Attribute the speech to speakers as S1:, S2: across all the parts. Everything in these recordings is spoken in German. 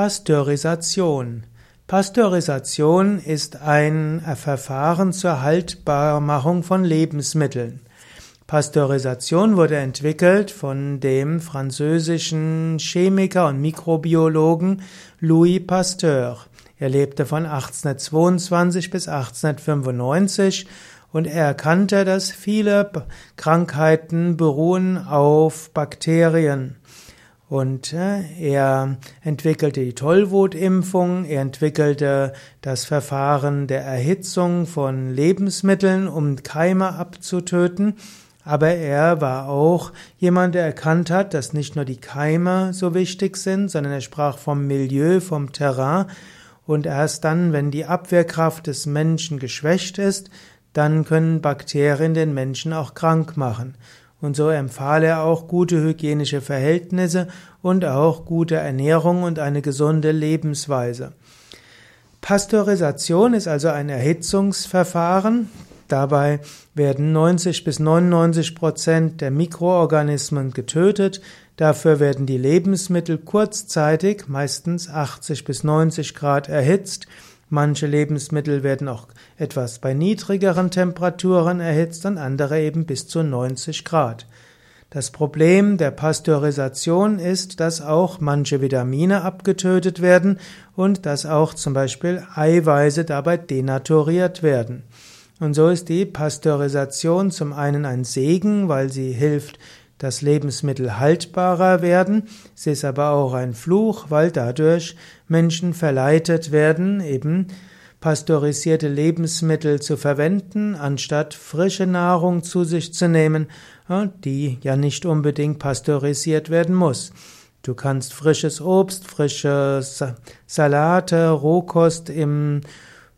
S1: Pasteurisation. Pasteurisation ist ein Verfahren zur Haltbarmachung von Lebensmitteln. Pasteurisation wurde entwickelt von dem französischen Chemiker und Mikrobiologen Louis Pasteur. Er lebte von 1822 bis 1895 und er erkannte, dass viele Krankheiten beruhen auf Bakterien. Und äh, er entwickelte die Tollwutimpfung, er entwickelte das Verfahren der Erhitzung von Lebensmitteln, um Keime abzutöten. Aber er war auch jemand, der erkannt hat, dass nicht nur die Keime so wichtig sind, sondern er sprach vom Milieu, vom Terrain. Und erst dann, wenn die Abwehrkraft des Menschen geschwächt ist, dann können Bakterien den Menschen auch krank machen. Und so empfahl er auch gute hygienische Verhältnisse und auch gute Ernährung und eine gesunde Lebensweise. Pasteurisation ist also ein Erhitzungsverfahren. Dabei werden 90 bis 99 Prozent der Mikroorganismen getötet. Dafür werden die Lebensmittel kurzzeitig, meistens 80 bis 90 Grad erhitzt. Manche Lebensmittel werden auch etwas bei niedrigeren Temperaturen erhitzt und andere eben bis zu 90 Grad. Das Problem der Pasteurisation ist, dass auch manche Vitamine abgetötet werden und dass auch zum Beispiel Eiweiße dabei denaturiert werden. Und so ist die Pasteurisation zum einen ein Segen, weil sie hilft, dass Lebensmittel haltbarer werden. Sie ist aber auch ein Fluch, weil dadurch Menschen verleitet werden, eben pasteurisierte Lebensmittel zu verwenden, anstatt frische Nahrung zu sich zu nehmen, die ja nicht unbedingt pasteurisiert werden muss. Du kannst frisches Obst, frische Salate, Rohkost im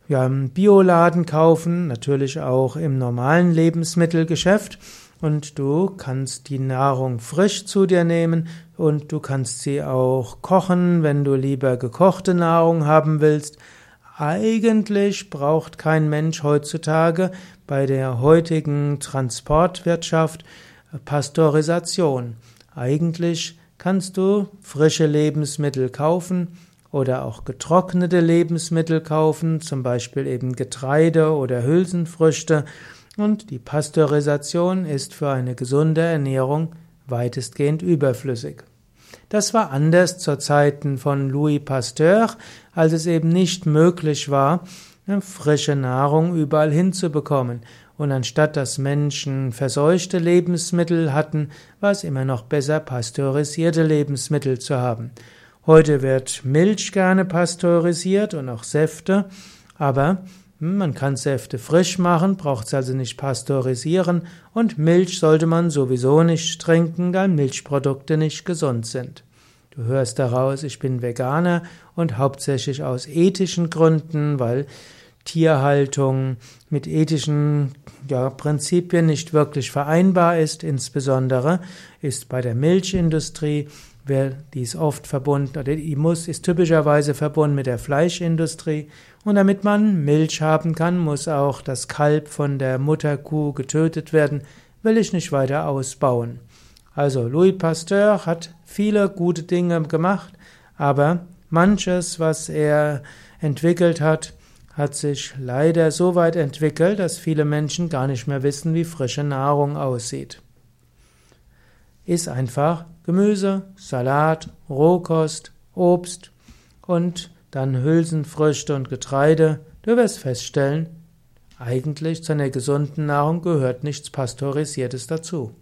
S1: ja, im Bioladen kaufen, natürlich auch im normalen Lebensmittelgeschäft und du kannst die Nahrung frisch zu dir nehmen und du kannst sie auch kochen, wenn du lieber gekochte Nahrung haben willst. Eigentlich braucht kein Mensch heutzutage bei der heutigen Transportwirtschaft Pasteurisation. Eigentlich kannst du frische Lebensmittel kaufen oder auch getrocknete Lebensmittel kaufen, zum Beispiel eben Getreide oder Hülsenfrüchte und die Pasteurisation ist für eine gesunde Ernährung weitestgehend überflüssig. Das war anders zur Zeiten von Louis Pasteur, als es eben nicht möglich war, frische Nahrung überall hinzubekommen. Und anstatt dass Menschen verseuchte Lebensmittel hatten, war es immer noch besser, pasteurisierte Lebensmittel zu haben. Heute wird Milch gerne pasteurisiert und auch Säfte, aber man kann Säfte frisch machen, braucht es also nicht pasteurisieren und Milch sollte man sowieso nicht trinken, da Milchprodukte nicht gesund sind. Du hörst daraus, ich bin Veganer und hauptsächlich aus ethischen Gründen, weil Tierhaltung mit ethischen ja, Prinzipien nicht wirklich vereinbar ist. Insbesondere ist bei der Milchindustrie Wer dies oft verbunden, oder die muss, ist typischerweise verbunden mit der Fleischindustrie. Und damit man Milch haben kann, muss auch das Kalb von der Mutterkuh getötet werden, will ich nicht weiter ausbauen. Also Louis Pasteur hat viele gute Dinge gemacht, aber manches, was er entwickelt hat, hat sich leider so weit entwickelt, dass viele Menschen gar nicht mehr wissen, wie frische Nahrung aussieht. Ist einfach Gemüse, Salat, Rohkost, Obst und dann Hülsenfrüchte und Getreide. Du wirst feststellen, eigentlich zu einer gesunden Nahrung gehört nichts Pasteurisiertes dazu.